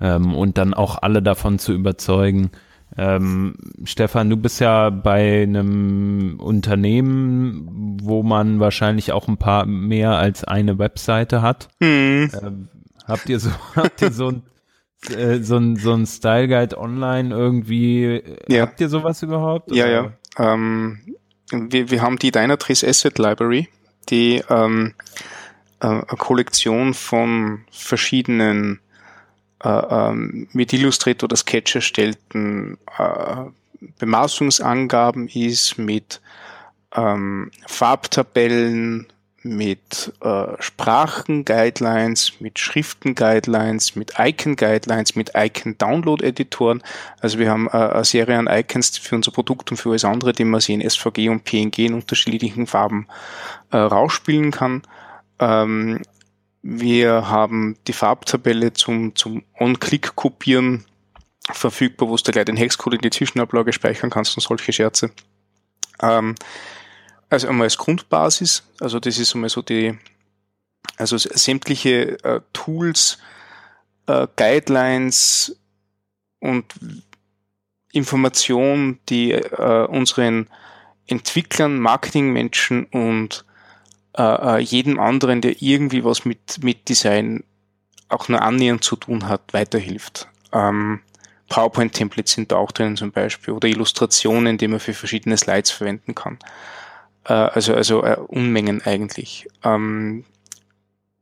Ähm, und dann auch alle davon zu überzeugen. Ähm, Stefan, du bist ja bei einem Unternehmen, wo man wahrscheinlich auch ein paar mehr als eine Webseite hat. Mhm. Ähm, Habt ihr so, *laughs* habt ihr so ein äh, so ein, so ein Style Guide online irgendwie? Ja. Habt ihr sowas überhaupt? Ja, oder? ja. Ähm, wir, wir haben die Dynatrace Asset Library, die ähm, äh, eine Kollektion von verschiedenen äh, ähm, mit Illustrator oder Sketch erstellten äh, Bemaßungsangaben ist, mit ähm, Farbtabellen, mit äh, Sprachen-Guidelines, mit Schriften-Guidelines, mit Icon-Guidelines, mit Icon-Download-Editoren. Also wir haben äh, eine Serie an Icons für unser Produkt und für alles andere, die man sich in SVG und PNG in unterschiedlichen Farben äh, rausspielen kann. Ähm, wir haben die Farbtabelle zum, zum On-Click-Kopieren verfügbar, wo du gleich den Hexcode in die Zwischenablage speichern kannst und solche Scherze. Ähm, also einmal als Grundbasis, also das ist einmal so die, also sämtliche äh, Tools, äh, Guidelines und Informationen, die äh, unseren Entwicklern, Marketingmenschen und äh, äh, jedem anderen, der irgendwie was mit, mit Design auch nur annähernd zu tun hat, weiterhilft. Ähm, PowerPoint-Templates sind da auch drinnen zum Beispiel oder Illustrationen, die man für verschiedene Slides verwenden kann. Äh, also also äh, Unmengen eigentlich. Ähm,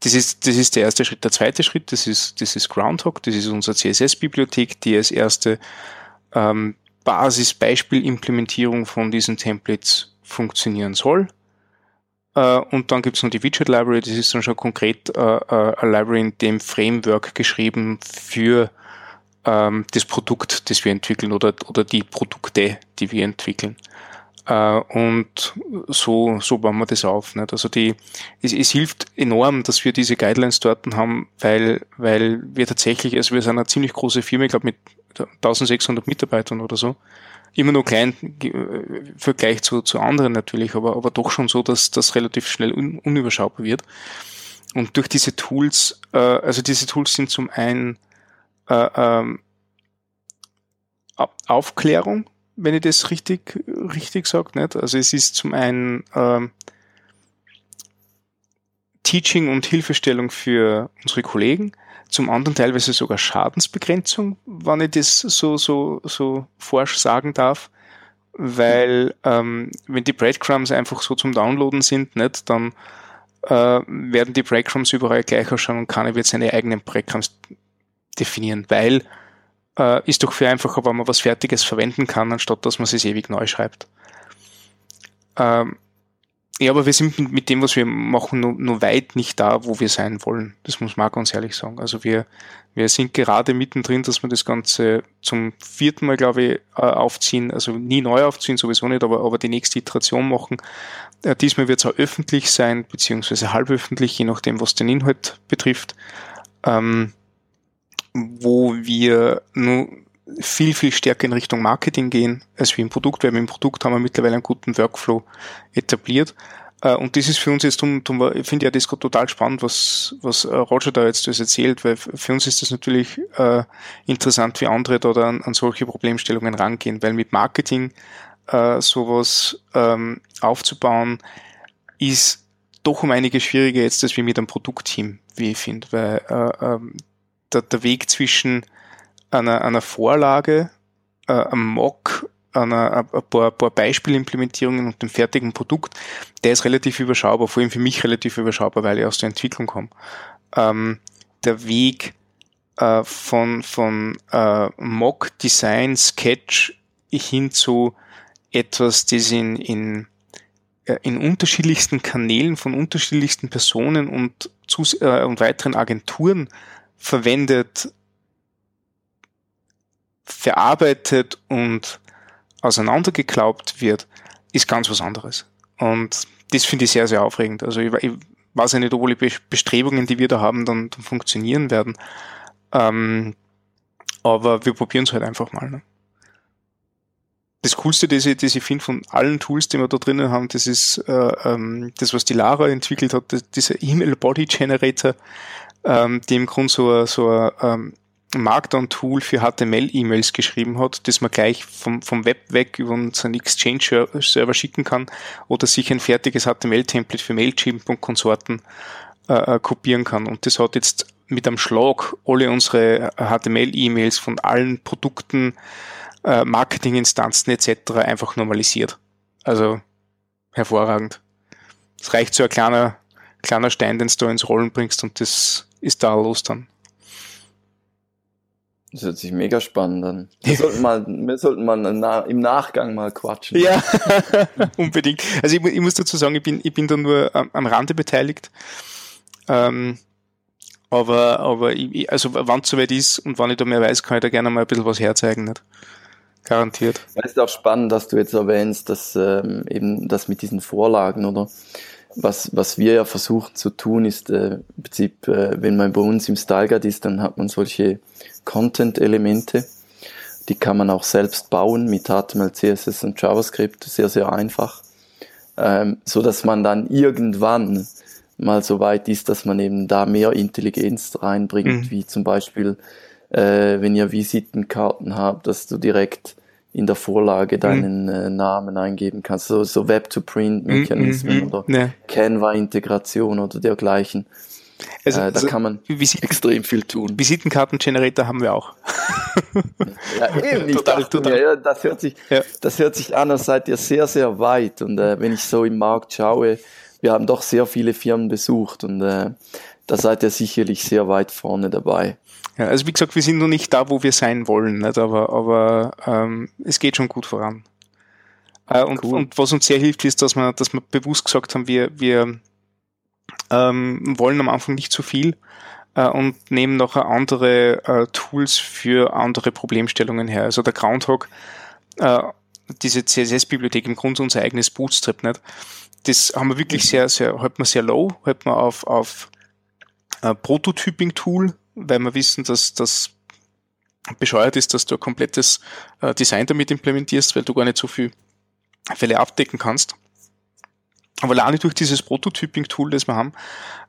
das ist, das ist der erste Schritt. Der zweite Schritt, das ist, das ist Groundhog, das ist unsere CSS-Bibliothek, die als erste ähm, Basis-Beispiel-Implementierung von diesen Templates funktionieren soll. Äh, und dann gibt's noch die Widget Library, das ist dann schon konkret äh, eine Library in dem Framework geschrieben für ähm, das Produkt, das wir entwickeln oder, oder die Produkte, die wir entwickeln. Und so, so bauen wir das auf. Nicht? Also die, es, es hilft enorm, dass wir diese Guidelines dort haben, weil, weil wir tatsächlich, also wir sind eine ziemlich große Firma, ich glaube mit 1600 Mitarbeitern oder so. Immer nur klein im Vergleich zu, zu anderen natürlich, aber, aber doch schon so, dass das relativ schnell un, unüberschaubar wird. Und durch diese Tools, äh, also diese Tools sind zum einen äh, ähm, Aufklärung, wenn ich das richtig, richtig sage. Nicht? Also es ist zum einen ähm, Teaching und Hilfestellung für unsere Kollegen, zum anderen teilweise sogar Schadensbegrenzung, wenn ich das so, so, so forsch sagen darf. Weil ähm, wenn die Breadcrumbs einfach so zum Downloaden sind, nicht, dann äh, werden die Breadcrumbs überall gleich ausschauen und keiner wird seine eigenen Breadcrumbs definieren, weil äh, ist doch viel einfacher, wenn man was Fertiges verwenden kann, anstatt dass man es ewig neu schreibt. Ähm, ja, aber wir sind mit dem, was wir machen, nur, nur weit nicht da, wo wir sein wollen. Das muss man ganz ehrlich sagen. Also wir, wir sind gerade mittendrin, dass wir das Ganze zum vierten Mal, glaube ich, äh, aufziehen. Also nie neu aufziehen, sowieso nicht, aber, aber die nächste Iteration machen. Äh, diesmal wird es auch öffentlich sein, beziehungsweise halböffentlich, je nachdem, was den Inhalt betrifft. Ähm, wo wir nur viel, viel stärker in Richtung Marketing gehen, als wie im Produkt, weil im Produkt haben wir mittlerweile einen guten Workflow etabliert. Äh, und das ist für uns jetzt, ich finde ja das total spannend, was, was äh, Roger da jetzt erzählt, weil für uns ist das natürlich äh, interessant, wie andere da an, an solche Problemstellungen rangehen, weil mit Marketing sowas ähm, aufzubauen, ist doch um einige schwieriger jetzt als wie mit einem Produktteam, wie ich finde, weil äh, ähm, der, der Weg zwischen einer, einer Vorlage, äh, einem Mock, einer, ein paar, paar Beispielimplementierungen und dem fertigen Produkt, der ist relativ überschaubar, vor allem für mich relativ überschaubar, weil ich aus der Entwicklung komme. Ähm, der Weg äh, von, von äh, Mock, Design, Sketch hin zu etwas, das in, in, äh, in unterschiedlichsten Kanälen von unterschiedlichsten Personen und, zu, äh, und weiteren Agenturen verwendet, verarbeitet und auseinandergeglaubt wird, ist ganz was anderes. Und das finde ich sehr, sehr aufregend. Also ich, ich weiß ja nicht, ob die Bestrebungen, die wir da haben, dann, dann funktionieren werden. Ähm, aber wir probieren es halt einfach mal. Ne? Das Coolste, das ich, ich finde von allen Tools, die wir da drinnen haben, das ist äh, ähm, das, was die Lara entwickelt hat, das, dieser E-Mail Body Generator, ähm, die im Grunde so, so ein ähm, Markdown-Tool für HTML-E-Mails geschrieben hat, das man gleich vom, vom Web weg über unseren Exchange-Server schicken kann oder sich ein fertiges HTML-Template für Mailchimp und Konsorten äh, äh, kopieren kann. Und das hat jetzt mit einem Schlag alle unsere HTML-E-Mails von allen Produkten, äh, Marketinginstanzen etc. einfach normalisiert. Also hervorragend. Es reicht so ein kleiner, kleiner Stein, den du ins Rollen bringst und das ist da los dann. Das hört sich mega spannend an. Wir sollten mal, wir sollten mal im Nachgang mal quatschen. Ja, *laughs* unbedingt. Also ich, ich, muss dazu sagen, ich bin, ich bin da nur am, am Rande beteiligt. Ähm, aber, aber ich, also wann es soweit ist und wann ich da mehr weiß, kann ich da gerne mal ein bisschen was herzeigen. Nicht? Garantiert. Es ist auch spannend, dass du jetzt erwähnst, dass ähm, eben das mit diesen Vorlagen oder was, was wir ja versuchen zu tun, ist äh, im Prinzip, äh, wenn man bei uns im Style Guide ist, dann hat man solche Content-Elemente. Die kann man auch selbst bauen mit HTML, CSS und JavaScript, sehr, sehr einfach. Ähm, so dass man dann irgendwann mal so weit ist, dass man eben da mehr Intelligenz reinbringt, mhm. wie zum Beispiel, äh, wenn ihr Visitenkarten habt, dass du direkt in der Vorlage mhm. deinen mhm. äh, Namen eingeben kannst, so, so Web-to-Print-Mechanismen mhm, mhm oder ja. Canva-Integration oder dergleichen. Also, äh, da also kann man Visiten extrem viel tun. Visitenkarten-Generator haben wir auch. *laughs* ja, eben, ich total, dachte total. Mir, ja, das hört sich, ja. das hört sich an, als seid ihr sehr, sehr weit. Und äh, wenn ich so im Markt schaue, wir haben doch sehr viele Firmen besucht und äh, da seid ihr sicherlich sehr weit vorne dabei. Ja, also wie gesagt, wir sind noch nicht da, wo wir sein wollen, nicht? aber, aber ähm, es geht schon gut voran. Äh, und, cool. und was uns sehr hilft, ist, dass wir, dass wir bewusst gesagt haben, wir, wir ähm, wollen am Anfang nicht zu viel äh, und nehmen nachher andere äh, Tools für andere Problemstellungen her. Also der Groundhog, äh, diese CSS-Bibliothek im Grunde unser eigenes Bootstrap, nicht? das haben wir wirklich sehr, sehr, halt man sehr low, halt man auf, auf äh, Prototyping-Tool, weil wir wissen, dass das bescheuert ist, dass du ein komplettes äh, Design damit implementierst, weil du gar nicht so viel Fälle abdecken kannst. Aber alleine durch dieses Prototyping-Tool, das wir haben,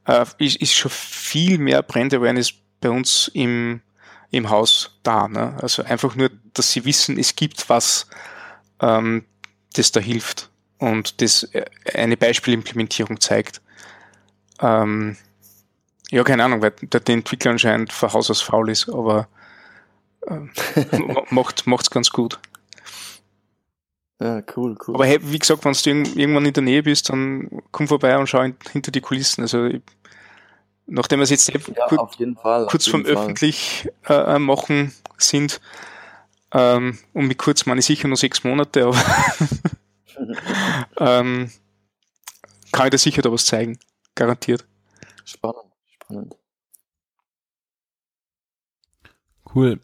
äh, ist, ist schon viel mehr Brand Awareness bei uns im, im Haus da. Ne? Also einfach nur, dass sie wissen, es gibt was, ähm, das da hilft und das äh, eine Beispielimplementierung zeigt. Ähm, ja, keine Ahnung, weil der, Entwickler anscheinend von Haus aus faul ist, aber *laughs* äh, macht macht's ganz gut. Ja, cool, cool. Aber hey, wie gesagt, wenn du irgendwann in der Nähe bist, dann komm vorbei und schau hinter die Kulissen. Also ich, nachdem wir es jetzt ja, kurz, Fall, kurz vom Fall. öffentlich äh, äh, machen sind, ähm, und mit kurz meine ich sicher nur sechs Monate, aber *laughs* ähm, kann ich dir sicher da was zeigen. Garantiert. Spannend, spannend. Cool.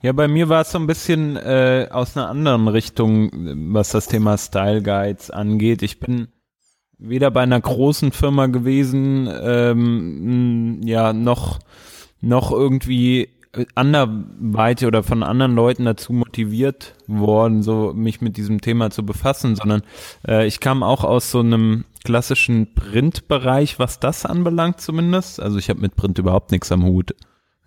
Ja, bei mir war es so ein bisschen äh, aus einer anderen Richtung, was das Thema Style Guides angeht. Ich bin weder bei einer großen Firma gewesen, ähm, ja, noch, noch irgendwie anderweitig oder von anderen Leuten dazu motiviert worden, so mich mit diesem Thema zu befassen, sondern äh, ich kam auch aus so einem klassischen Printbereich, was das anbelangt zumindest. Also ich habe mit Print überhaupt nichts am Hut.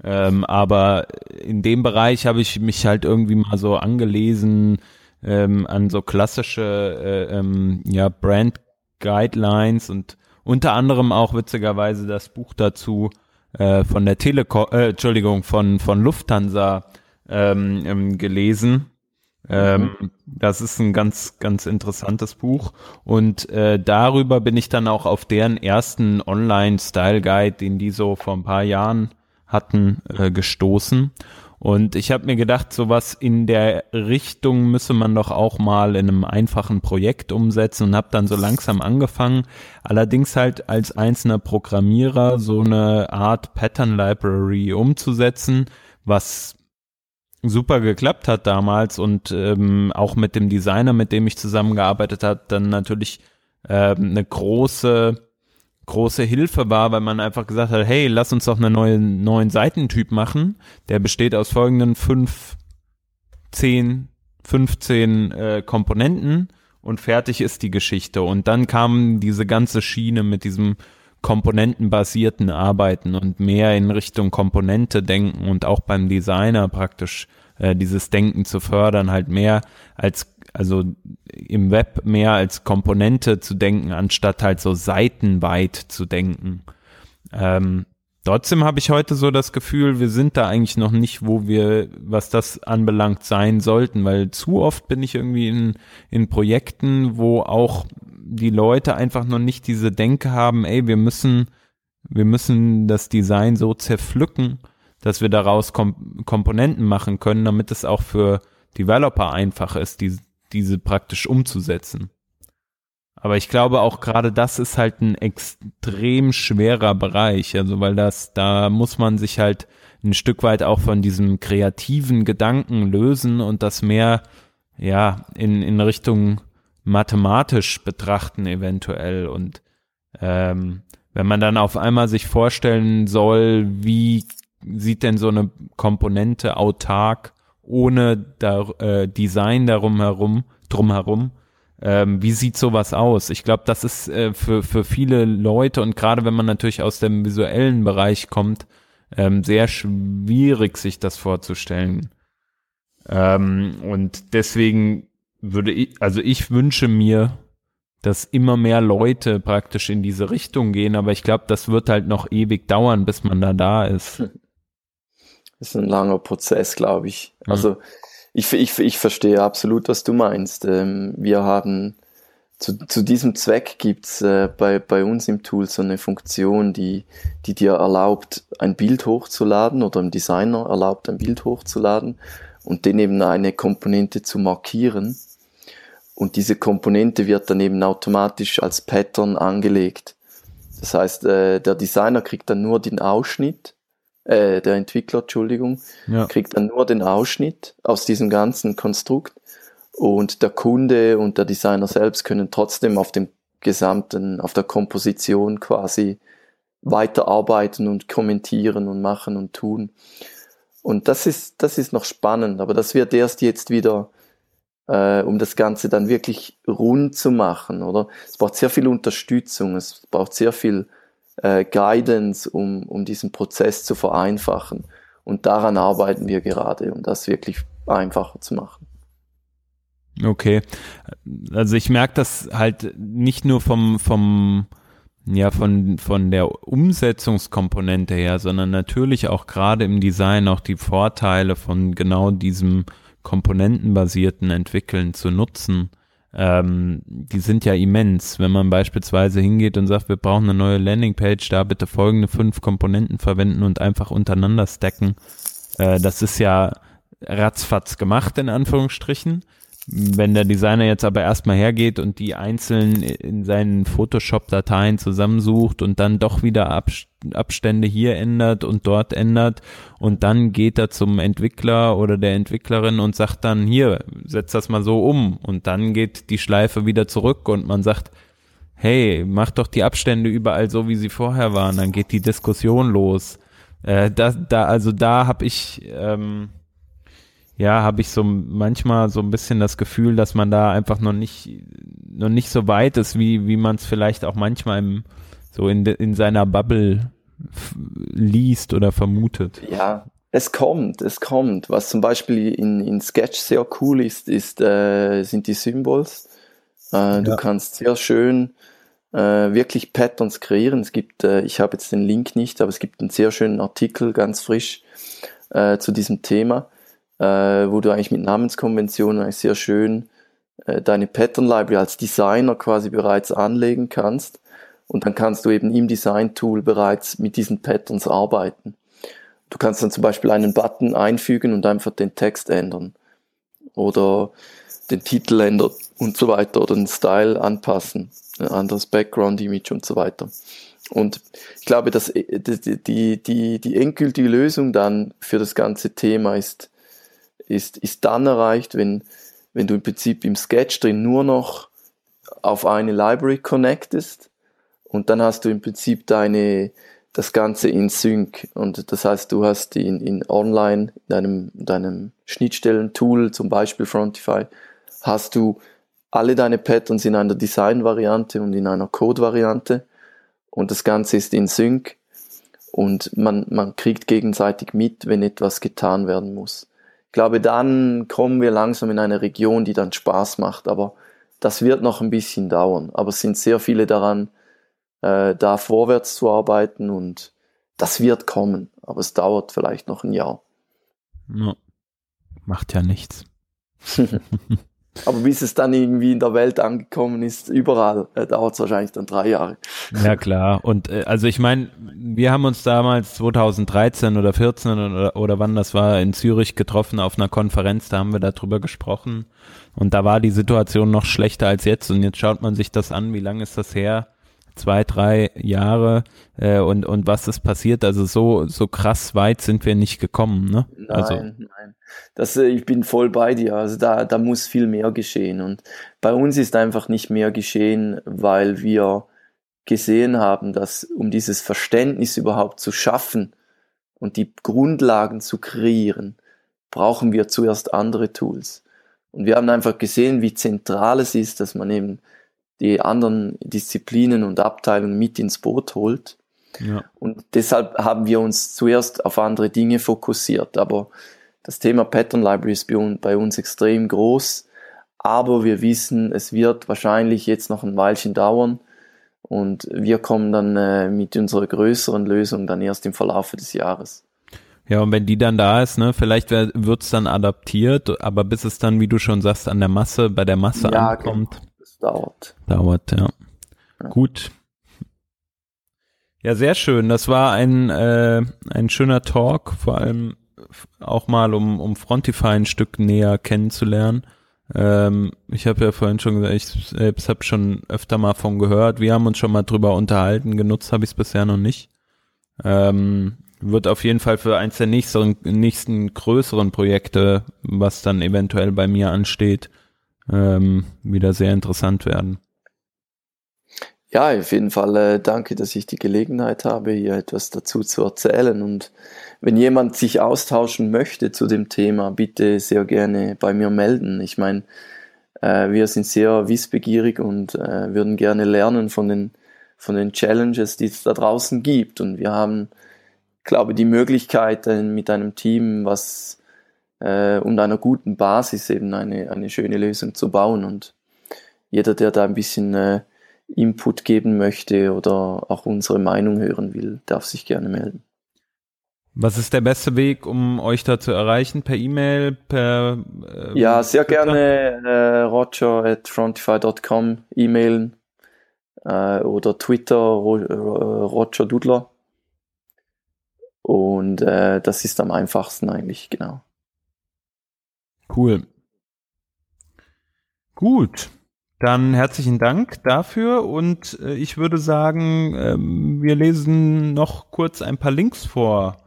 Ähm, aber in dem Bereich habe ich mich halt irgendwie mal so angelesen ähm, an so klassische äh, ähm, ja, Brand Guidelines und unter anderem auch witzigerweise das Buch dazu äh, von der Telekom, äh, Entschuldigung, von, von Lufthansa ähm, ähm, gelesen. Ähm. Das ist ein ganz, ganz interessantes Buch. Und äh, darüber bin ich dann auch auf deren ersten Online-Style-Guide, den die so vor ein paar Jahren hatten, äh, gestoßen. Und ich habe mir gedacht, sowas in der Richtung müsse man doch auch mal in einem einfachen Projekt umsetzen und habe dann so langsam angefangen. Allerdings halt als einzelner Programmierer so eine Art Pattern Library umzusetzen, was super geklappt hat damals und ähm, auch mit dem Designer, mit dem ich zusammengearbeitet habe, dann natürlich äh, eine große große Hilfe war, weil man einfach gesagt hat, hey, lass uns doch einen neuen, neuen Seitentyp machen. Der besteht aus folgenden fünf, zehn, 15 äh, Komponenten und fertig ist die Geschichte. Und dann kam diese ganze Schiene mit diesem komponentenbasierten Arbeiten und mehr in Richtung Komponente denken und auch beim Designer praktisch äh, dieses Denken zu fördern, halt mehr als also im Web mehr als Komponente zu denken, anstatt halt so seitenweit zu denken. Ähm, trotzdem habe ich heute so das Gefühl, wir sind da eigentlich noch nicht, wo wir, was das anbelangt, sein sollten, weil zu oft bin ich irgendwie in, in Projekten, wo auch die Leute einfach noch nicht diese Denke haben, ey, wir müssen, wir müssen das Design so zerpflücken, dass wir daraus Kom Komponenten machen können, damit es auch für Developer einfach ist, die, diese praktisch umzusetzen. Aber ich glaube auch gerade das ist halt ein extrem schwerer Bereich, also weil das, da muss man sich halt ein Stück weit auch von diesem kreativen Gedanken lösen und das mehr, ja, in, in Richtung mathematisch betrachten eventuell und ähm, wenn man dann auf einmal sich vorstellen soll, wie sieht denn so eine Komponente autark ohne da, äh, Design darum herum, drumherum. Ähm, wie sieht sowas aus? Ich glaube, das ist äh, für, für viele Leute und gerade wenn man natürlich aus dem visuellen Bereich kommt, ähm, sehr schwierig, sich das vorzustellen. Ähm, und deswegen würde ich, also ich wünsche mir, dass immer mehr Leute praktisch in diese Richtung gehen, aber ich glaube, das wird halt noch ewig dauern, bis man da da ist. *laughs* Das ist ein langer Prozess, glaube ich. Mhm. Also ich, ich, ich verstehe absolut, was du meinst. Ähm, wir haben zu, zu diesem Zweck gibt's äh, bei, bei uns im Tool so eine Funktion, die, die dir erlaubt, ein Bild hochzuladen oder im Designer erlaubt, ein Bild hochzuladen und den eben eine Komponente zu markieren. Und diese Komponente wird dann eben automatisch als Pattern angelegt. Das heißt, äh, der Designer kriegt dann nur den Ausschnitt äh, der Entwickler, Entschuldigung, ja. kriegt dann nur den Ausschnitt aus diesem ganzen Konstrukt und der Kunde und der Designer selbst können trotzdem auf dem gesamten, auf der Komposition quasi weiterarbeiten und kommentieren und machen und tun. Und das ist, das ist noch spannend, aber das wird erst jetzt wieder, äh, um das Ganze dann wirklich rund zu machen, oder? Es braucht sehr viel Unterstützung, es braucht sehr viel äh, Guidance, um, um diesen Prozess zu vereinfachen. Und daran arbeiten wir gerade, um das wirklich einfacher zu machen. Okay. Also ich merke das halt nicht nur vom, vom, ja, von, von der Umsetzungskomponente her, sondern natürlich auch gerade im Design auch die Vorteile von genau diesem komponentenbasierten Entwickeln zu nutzen ähm, die sind ja immens. Wenn man beispielsweise hingeht und sagt, wir brauchen eine neue Landingpage, da bitte folgende fünf Komponenten verwenden und einfach untereinander stacken. Äh, das ist ja ratzfatz gemacht, in Anführungsstrichen. Wenn der Designer jetzt aber erstmal hergeht und die einzeln in seinen Photoshop-Dateien zusammensucht und dann doch wieder Abstände hier ändert und dort ändert und dann geht er zum Entwickler oder der Entwicklerin und sagt dann hier, setz das mal so um und dann geht die Schleife wieder zurück und man sagt, hey, mach doch die Abstände überall so, wie sie vorher waren, dann geht die Diskussion los. Äh, da, da, also da habe ich ähm, ja, habe ich so manchmal so ein bisschen das Gefühl, dass man da einfach noch nicht, noch nicht so weit ist, wie, wie man es vielleicht auch manchmal im, so in, in seiner Bubble liest oder vermutet. Ja, es kommt, es kommt. Was zum Beispiel in, in Sketch sehr cool ist, ist äh, sind die Symbols. Äh, ja. Du kannst sehr schön äh, wirklich Patterns kreieren. Es gibt, äh, ich habe jetzt den Link nicht, aber es gibt einen sehr schönen Artikel, ganz frisch, äh, zu diesem Thema wo du eigentlich mit Namenskonventionen eigentlich sehr schön äh, deine Pattern Library als Designer quasi bereits anlegen kannst. Und dann kannst du eben im Design Tool bereits mit diesen Patterns arbeiten. du kannst dann zum Beispiel einen Button einfügen und einfach den Text ändern oder den Titel ändern und so weiter oder den Style anpassen, ein anderes Background-Image und so weiter. Und ich glaube, dass äh, die, die, die endgültige Lösung dann für das ganze Thema ist, ist, ist dann erreicht, wenn, wenn du im Prinzip im Sketch drin nur noch auf eine Library connectest und dann hast du im Prinzip deine, das Ganze in Sync. Und das heißt, du hast in, in online, in deinem, deinem Schnittstellen-Tool, zum Beispiel Frontify, hast du alle deine Patterns in einer Design-Variante und in einer Code-Variante. Und das Ganze ist in Sync. Und man, man kriegt gegenseitig mit, wenn etwas getan werden muss. Ich glaube, dann kommen wir langsam in eine Region, die dann Spaß macht. Aber das wird noch ein bisschen dauern. Aber es sind sehr viele daran, äh, da vorwärts zu arbeiten und das wird kommen, aber es dauert vielleicht noch ein Jahr. No. Macht ja nichts. *laughs* aber bis es dann irgendwie in der Welt angekommen ist, überall, äh, dauert es wahrscheinlich dann drei Jahre. Ja klar. Und äh, also ich meine, wir haben uns damals 2013 oder 14 oder, oder wann das war in Zürich getroffen auf einer Konferenz, da haben wir darüber gesprochen. Und da war die Situation noch schlechter als jetzt. Und jetzt schaut man sich das an, wie lange ist das her? Zwei, drei Jahre äh, und, und was ist passiert. Also so, so krass weit sind wir nicht gekommen. Ne? Nein, also. nein. Das, äh, ich bin voll bei dir. Also da, da muss viel mehr geschehen. Und bei uns ist einfach nicht mehr geschehen, weil wir gesehen haben, dass um dieses Verständnis überhaupt zu schaffen und die Grundlagen zu kreieren, brauchen wir zuerst andere Tools. Und wir haben einfach gesehen, wie zentral es ist, dass man eben die anderen Disziplinen und Abteilungen mit ins Boot holt. Ja. Und deshalb haben wir uns zuerst auf andere Dinge fokussiert. Aber das Thema Pattern Library ist bei uns extrem groß. Aber wir wissen, es wird wahrscheinlich jetzt noch ein Weilchen dauern. Und wir kommen dann äh, mit unserer größeren Lösung dann erst im Verlauf des Jahres. Ja, und wenn die dann da ist, ne, vielleicht wird es dann adaptiert, aber bis es dann, wie du schon sagst, an der Masse, bei der Masse ja, ankommt. Dauert. Dauert, ja. ja. Gut. Ja, sehr schön. Das war ein, äh, ein schöner Talk, vor allem auch mal, um, um Frontify ein Stück näher kennenzulernen. Ähm, ich habe ja vorhin schon gesagt, ich selbst habe schon öfter mal von gehört. Wir haben uns schon mal drüber unterhalten. Genutzt habe ich es bisher noch nicht. Ähm, wird auf jeden Fall für eins der nächsten, nächsten größeren Projekte, was dann eventuell bei mir ansteht, ähm, wieder sehr interessant werden. Ja, auf jeden Fall äh, danke, dass ich die Gelegenheit habe, hier etwas dazu zu erzählen. Und wenn jemand sich austauschen möchte zu dem Thema, bitte sehr gerne bei mir melden. Ich meine, äh, wir sind sehr wissbegierig und äh, würden gerne lernen von den, von den Challenges, die es da draußen gibt. Und wir haben, glaube die Möglichkeit, mit einem Team, was äh, und einer guten Basis eben eine, eine schöne Lösung zu bauen. Und jeder, der da ein bisschen äh, Input geben möchte oder auch unsere Meinung hören will, darf sich gerne melden. Was ist der beste Weg, um euch da zu erreichen? Per E-Mail, per äh, Ja, sehr Twitter? gerne äh, roger at frontify.com e-mailen äh, oder Twitter ro äh, Roger Dudler. Und äh, das ist am einfachsten eigentlich, genau. Cool. Gut. Dann herzlichen Dank dafür und äh, ich würde sagen, ähm, wir lesen noch kurz ein paar Links vor.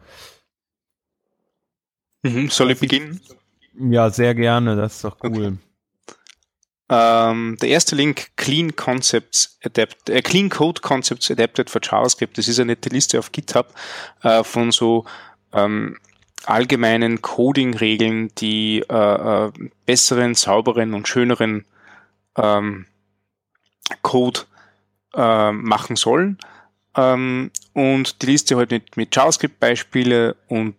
Mhm, soll ich beginnen? Ja, sehr gerne, das ist doch cool. Okay. Ähm, der erste Link, Clean Concepts Adapt, äh, Clean Code Concepts Adapted for JavaScript. Das ist eine nette Liste auf GitHub äh, von so ähm, allgemeinen Coding-Regeln, die äh, äh, besseren, sauberen und schöneren ähm, Code äh, machen sollen. Ähm, und die Liste halt mit, mit JavaScript-Beispiele und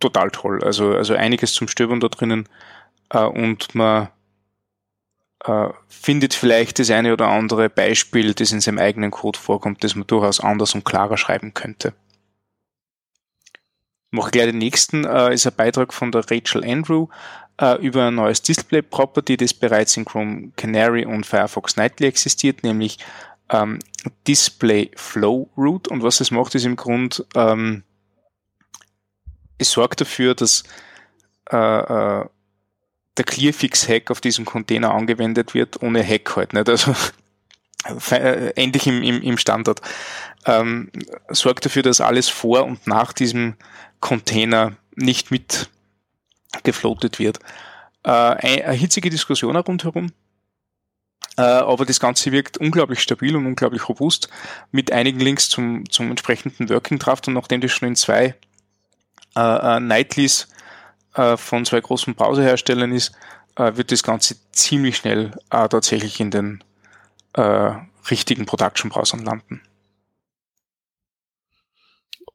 total toll. Also, also einiges zum Stöbern da drinnen. Äh, und man äh, findet vielleicht das eine oder andere Beispiel, das in seinem eigenen Code vorkommt, das man durchaus anders und klarer schreiben könnte mache gleich den nächsten, äh, ist ein Beitrag von der Rachel Andrew äh, über ein neues Display Property, das bereits in Chrome Canary und Firefox Nightly existiert, nämlich ähm, Display Flow Root. Und was das macht, ist im Grund ähm, es sorgt dafür, dass äh, äh, der Clearfix-Hack auf diesem Container angewendet wird, ohne Hack halt nicht. Also *laughs* äh, endlich im, im, im Standard. Ähm, sorgt dafür, dass alles vor und nach diesem Container nicht mit gefloatet wird. Äh, eine, hitzige Diskussion rundherum. Äh, aber das Ganze wirkt unglaublich stabil und unglaublich robust mit einigen Links zum, zum entsprechenden Working Draft und nachdem das schon in zwei äh, äh, Nightlies äh, von zwei großen Browserherstellern ist, äh, wird das Ganze ziemlich schnell äh, tatsächlich in den richtigen Production-Browsern landen.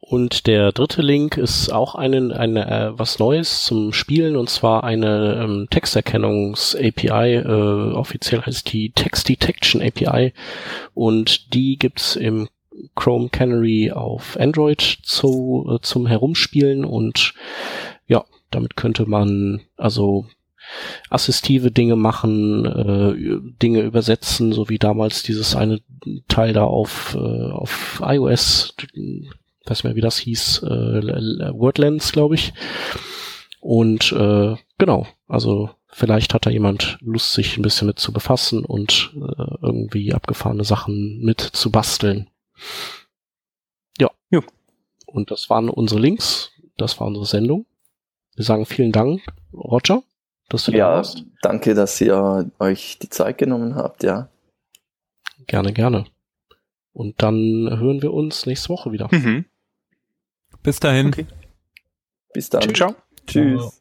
Und der dritte Link ist auch eine, eine, äh, was Neues zum Spielen und zwar eine ähm, Texterkennungs-API. Äh, offiziell heißt die Text Detection API und die gibt's im Chrome Canary auf Android zu, äh, zum Herumspielen und ja, damit könnte man also assistive Dinge machen, äh, Dinge übersetzen, so wie damals dieses eine Teil da auf, äh, auf iOS, weiß mehr, wie das hieß, äh, Wordlands, glaube ich. Und äh, genau, also vielleicht hat da jemand Lust, sich ein bisschen mit zu befassen und äh, irgendwie abgefahrene Sachen mit zu basteln. Ja. ja. Und das waren unsere Links, das war unsere Sendung. Wir sagen vielen Dank, Roger, dass du ja, da warst. Danke, dass ihr euch die Zeit genommen habt, ja. Gerne, gerne. Und dann hören wir uns nächste Woche wieder. Mhm. Bis dahin. Okay. Bis dann. Ciao. Tschüss. Ciao.